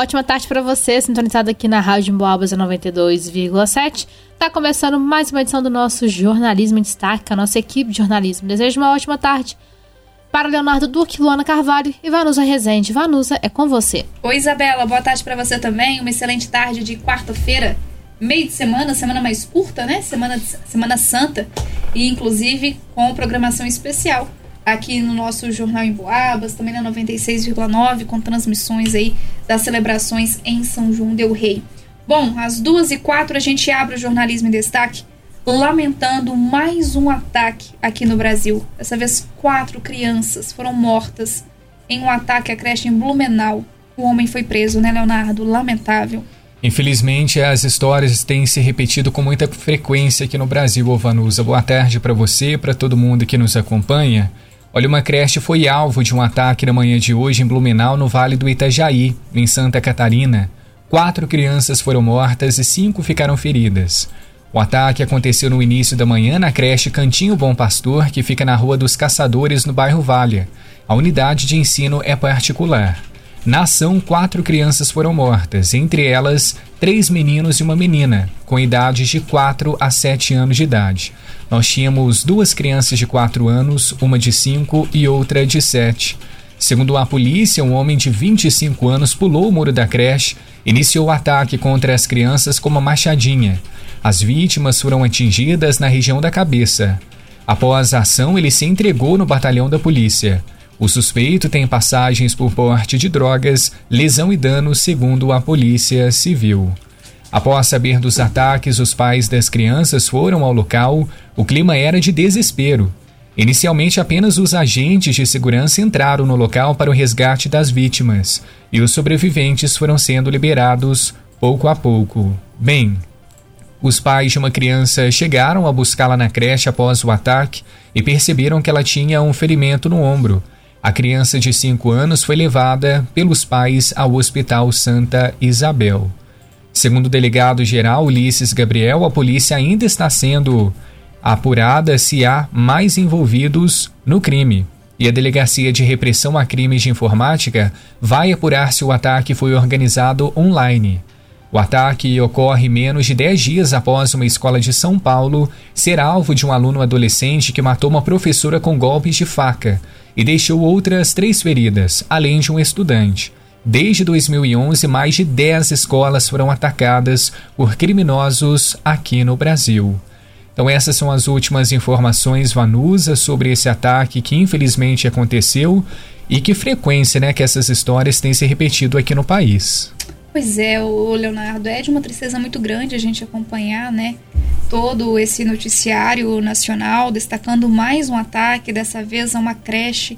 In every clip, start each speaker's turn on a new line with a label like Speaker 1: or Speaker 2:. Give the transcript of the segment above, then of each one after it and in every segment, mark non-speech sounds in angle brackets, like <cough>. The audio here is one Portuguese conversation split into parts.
Speaker 1: Ótima tarde para você, sintonizado aqui na Rádio Boabas 92,7. Tá começando mais uma edição do nosso Jornalismo em Destaque, a nossa equipe de jornalismo. Desejo uma ótima tarde para Leonardo Duque, Luana Carvalho e Vanusa Rezende. Vanusa, é com você.
Speaker 2: Oi, Isabela, boa tarde para você também. Uma excelente tarde de quarta-feira, meio de semana, semana mais curta, né? Semana, semana Santa. E inclusive com programação especial aqui no nosso Jornal em Boabas, também na 96,9, com transmissões aí das celebrações em São João del Rei. Bom, às duas e quatro a gente abre o Jornalismo em Destaque, lamentando mais um ataque aqui no Brasil. Dessa vez, quatro crianças foram mortas em um ataque à creche em Blumenau. O homem foi preso, né, Leonardo? Lamentável.
Speaker 3: Infelizmente, as histórias têm se repetido com muita frequência aqui no Brasil, Ovanusa. Boa tarde para você, para todo mundo que nos acompanha. Olha, uma creche foi alvo de um ataque na manhã de hoje em Blumenau, no Vale do Itajaí, em Santa Catarina. Quatro crianças foram mortas e cinco ficaram feridas. O ataque aconteceu no início da manhã na creche Cantinho Bom Pastor, que fica na Rua dos Caçadores, no bairro Vale. A unidade de ensino é particular. Na ação, quatro crianças foram mortas, entre elas três meninos e uma menina, com idades de 4 a 7 anos de idade. Nós tínhamos duas crianças de 4 anos, uma de 5 e outra de 7. Segundo a polícia, um homem de 25 anos pulou o muro da creche iniciou o ataque contra as crianças com uma machadinha. As vítimas foram atingidas na região da cabeça. Após a ação, ele se entregou no batalhão da polícia. O suspeito tem passagens por porte de drogas, lesão e dano, segundo a Polícia Civil. Após saber dos ataques, os pais das crianças foram ao local. O clima era de desespero. Inicialmente, apenas os agentes de segurança entraram no local para o resgate das vítimas e os sobreviventes foram sendo liberados pouco a pouco. Bem, os pais de uma criança chegaram a buscá-la na creche após o ataque e perceberam que ela tinha um ferimento no ombro. A criança de 5 anos foi levada pelos pais ao Hospital Santa Isabel. Segundo o delegado-geral Ulisses Gabriel, a polícia ainda está sendo apurada se há mais envolvidos no crime. E a Delegacia de Repressão a Crimes de Informática vai apurar se o ataque foi organizado online. O ataque ocorre menos de 10 dias após uma escola de São Paulo ser alvo de um aluno adolescente que matou uma professora com golpes de faca e deixou outras três feridas, além de um estudante. Desde 2011, mais de 10 escolas foram atacadas por criminosos aqui no Brasil. Então essas são as últimas informações Vanusa sobre esse ataque que infelizmente aconteceu e que frequência, né, que essas histórias têm se repetido aqui no país.
Speaker 2: Pois é, o Leonardo, é de uma tristeza muito grande a gente acompanhar, né, todo esse noticiário nacional destacando mais um ataque, dessa vez a uma creche,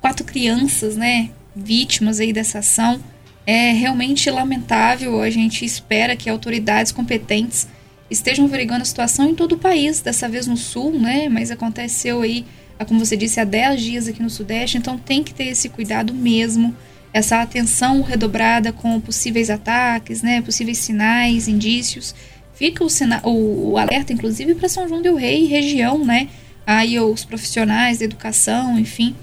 Speaker 2: quatro crianças, né, vítimas aí dessa ação. É realmente lamentável. A gente espera que autoridades competentes estejam averiguando a situação em todo o país, dessa vez no sul, né? Mas aconteceu aí, como você disse, há 10 dias aqui no sudeste, então tem que ter esse cuidado mesmo, essa atenção redobrada com possíveis ataques, né? Possíveis sinais, indícios. Fica o, sina o, o alerta, inclusive, para São João del Rei, região, né? Aí os profissionais da educação, enfim,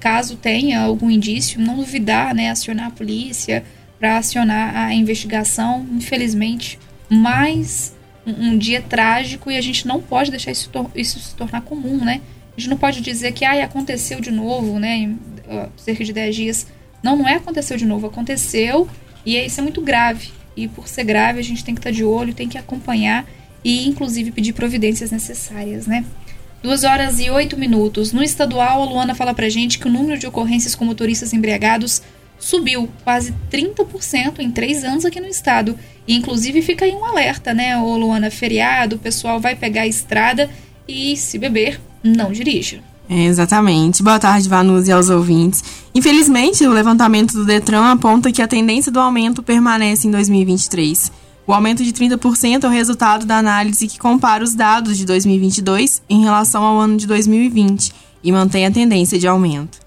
Speaker 2: caso tenha algum indício, não duvidar, né, acionar a polícia para acionar a investigação. Infelizmente, mais um, um, dia trágico e a gente não pode deixar isso, isso se tornar comum, né? A gente não pode dizer que ah, aconteceu de novo, né, cerca de 10 dias. Não, não é aconteceu de novo, aconteceu e isso é muito grave. E por ser grave, a gente tem que estar de olho, tem que acompanhar e inclusive pedir providências necessárias, né? 2 horas e 8 minutos. No estadual, a Luana fala pra gente que o número de ocorrências com motoristas embriagados subiu quase 30% em três anos aqui no estado. E inclusive fica aí um alerta, né, ô Luana? Feriado, o pessoal vai pegar a estrada e, se beber, não dirija.
Speaker 4: É, exatamente. Boa tarde, Vanus e aos ouvintes. Infelizmente, o levantamento do Detran aponta que a tendência do aumento permanece em 2023. O aumento de 30% é o resultado da análise que compara os dados de 2022 em relação ao ano de 2020 e mantém a tendência de aumento.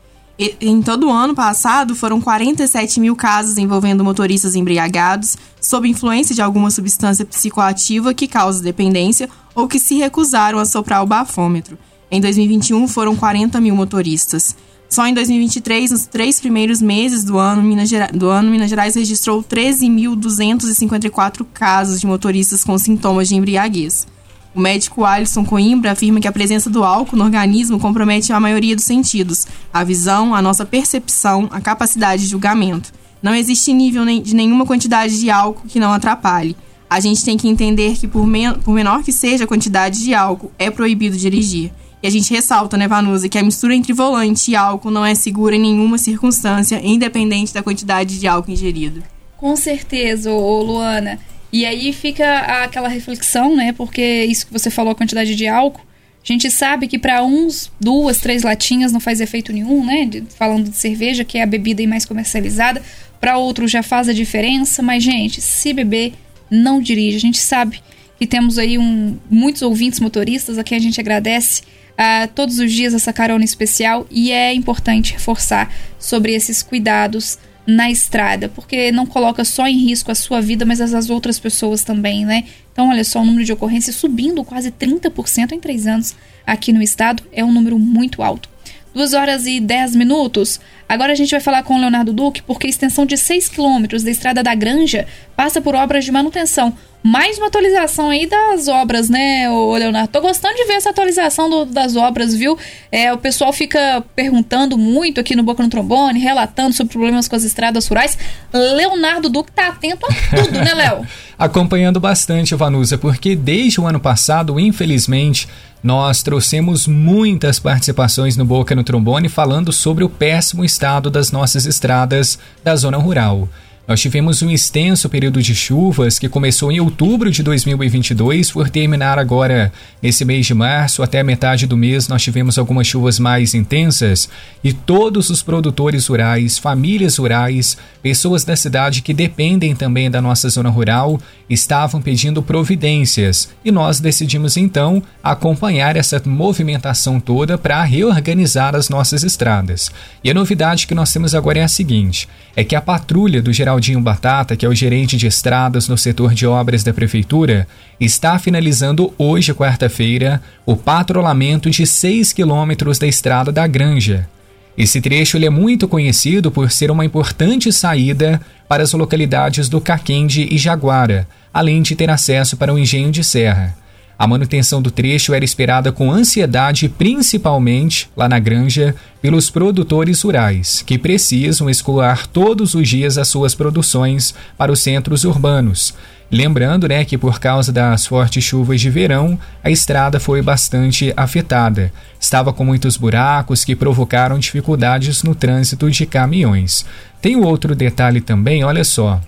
Speaker 4: Em todo o ano passado, foram 47 mil casos envolvendo motoristas embriagados sob influência de alguma substância psicoativa que causa dependência ou que se recusaram a soprar o bafômetro. Em 2021, foram 40 mil motoristas. Só em 2023, nos três primeiros meses do ano, Minas Gerais, do ano, Minas Gerais registrou 13.254 casos de motoristas com sintomas de embriaguez. O médico Alisson Coimbra afirma que a presença do álcool no organismo compromete a maioria dos sentidos, a visão, a nossa percepção, a capacidade de julgamento. Não existe nível de nenhuma quantidade de álcool que não atrapalhe. A gente tem que entender que, por, men por menor que seja a quantidade de álcool, é proibido dirigir. E a gente ressalta, né, Vanusa, que a mistura entre volante e álcool não é segura em nenhuma circunstância, independente da quantidade de álcool ingerido.
Speaker 2: Com certeza, ô, Luana. E aí fica aquela reflexão, né? Porque isso que você falou, a quantidade de álcool, a gente sabe que para uns, duas, três latinhas não faz efeito nenhum, né? De, falando de cerveja, que é a bebida mais comercializada. Para outros já faz a diferença, mas, gente, se beber, não dirige. A gente sabe que temos aí um, muitos ouvintes motoristas, a quem a gente agradece uh, todos os dias essa carona especial e é importante reforçar sobre esses cuidados na estrada, porque não coloca só em risco a sua vida, mas as, as outras pessoas também, né? Então, olha só, o número de ocorrências subindo quase 30% em três anos aqui no estado é um número muito alto. 2 horas e 10 minutos. Agora a gente vai falar com o Leonardo Duque, porque a extensão de 6 quilômetros da Estrada da Granja passa por obras de manutenção mais uma atualização aí das obras, né, Leonardo? Tô gostando de ver essa atualização do, das obras, viu? É, o pessoal fica perguntando muito aqui no Boca no Trombone, relatando sobre problemas com as estradas rurais. Leonardo Duque tá atento a tudo, né, Léo? <laughs>
Speaker 3: Acompanhando bastante, Vanusa, porque desde o ano passado, infelizmente, nós trouxemos muitas participações no Boca no Trombone falando sobre o péssimo estado das nossas estradas da zona rural. Nós tivemos um extenso período de chuvas que começou em outubro de 2022, por terminar agora nesse mês de março, até metade do mês nós tivemos algumas chuvas mais intensas e todos os produtores rurais, famílias rurais, pessoas da cidade que dependem também da nossa zona rural, estavam pedindo providências e nós decidimos então acompanhar essa movimentação toda para reorganizar as nossas estradas. E a novidade que nós temos agora é a seguinte: é que a patrulha do Geral Geraldinho Batata, que é o gerente de estradas no setor de obras da prefeitura, está finalizando hoje, quarta-feira, o patrulhamento de 6 quilômetros da estrada da Granja. Esse trecho é muito conhecido por ser uma importante saída para as localidades do Caquende e Jaguara, além de ter acesso para o engenho de serra. A manutenção do trecho era esperada com ansiedade, principalmente lá na granja, pelos produtores rurais, que precisam escoar todos os dias as suas produções para os centros urbanos. Lembrando né, que por causa das fortes chuvas de verão, a estrada foi bastante afetada. Estava com muitos buracos que provocaram dificuldades no trânsito de caminhões. Tem outro detalhe também, olha só.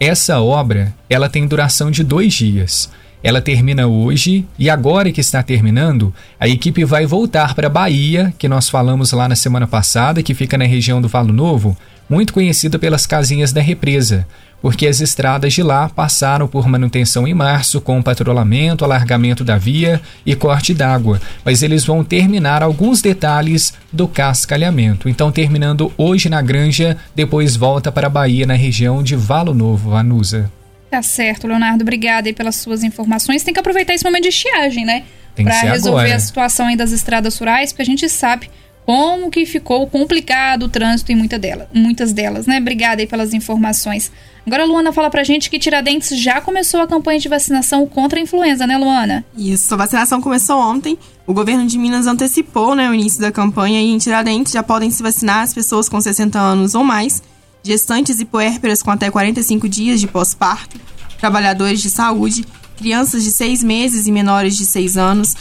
Speaker 3: Essa obra ela tem duração de dois dias. Ela termina hoje e agora que está terminando, a equipe vai voltar para Bahia, que nós falamos lá na semana passada, que fica na região do Valo Novo, muito conhecida pelas casinhas da represa, porque as estradas de lá passaram por manutenção em março com patrulhamento, alargamento da via e corte d'água, mas eles vão terminar alguns detalhes do cascalhamento. Então, terminando hoje na Granja, depois volta para Bahia na região de Valo Novo, Vanusa.
Speaker 2: Tá certo, Leonardo. Obrigada aí pelas suas informações. Tem que aproveitar esse momento de estiagem, né?
Speaker 3: Para
Speaker 2: resolver
Speaker 3: agora.
Speaker 2: a situação aí das estradas rurais, porque a gente sabe como que ficou complicado o trânsito em muita dela, muitas delas, né? Obrigada aí pelas informações. Agora a Luana fala pra gente que Tiradentes já começou a campanha de vacinação contra a influenza, né, Luana?
Speaker 4: Isso, a vacinação começou ontem. O governo de Minas antecipou né, o início da campanha e em Tiradentes já podem se vacinar as pessoas com 60 anos ou mais gestantes e puérperas com até 45 dias de pós-parto, trabalhadores de saúde, crianças de 6 meses e menores de 6 anos,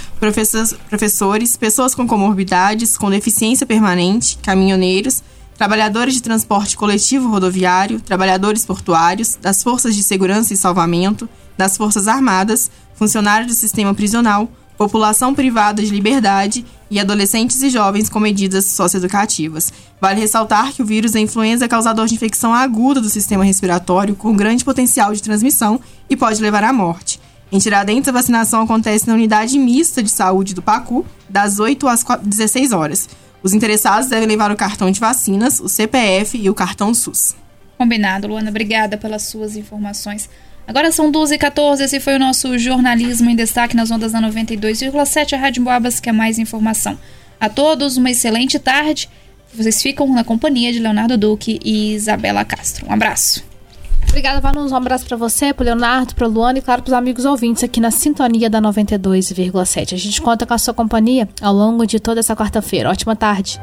Speaker 4: professores, pessoas com comorbidades, com deficiência permanente, caminhoneiros, trabalhadores de transporte coletivo rodoviário, trabalhadores portuários, das forças de segurança e salvamento, das forças armadas, funcionários do sistema prisional, população privada de liberdade e adolescentes e jovens com medidas socioeducativas. Vale ressaltar que o vírus da influenza é causador de infecção aguda do sistema respiratório com grande potencial de transmissão e pode levar à morte. Em Tiradentes, a vacinação acontece na unidade mista de saúde do Pacu, das 8 às 16 horas. Os interessados devem levar o cartão de vacinas, o CPF e o cartão SUS.
Speaker 2: Combinado, Luana. Obrigada pelas suas informações. Agora são 12h14, esse foi o nosso jornalismo em destaque nas ondas da 92,7, a Rádio Boabas, que é mais informação. a todos uma excelente tarde. Vocês ficam na companhia de Leonardo Duque e Isabela Castro. Um abraço.
Speaker 1: Obrigada, Vanus. Um abraço para você, pro Leonardo, pro Luana e, claro, pros amigos ouvintes aqui na sintonia da 92,7. A gente conta com a sua companhia ao longo de toda essa quarta-feira. Ótima tarde.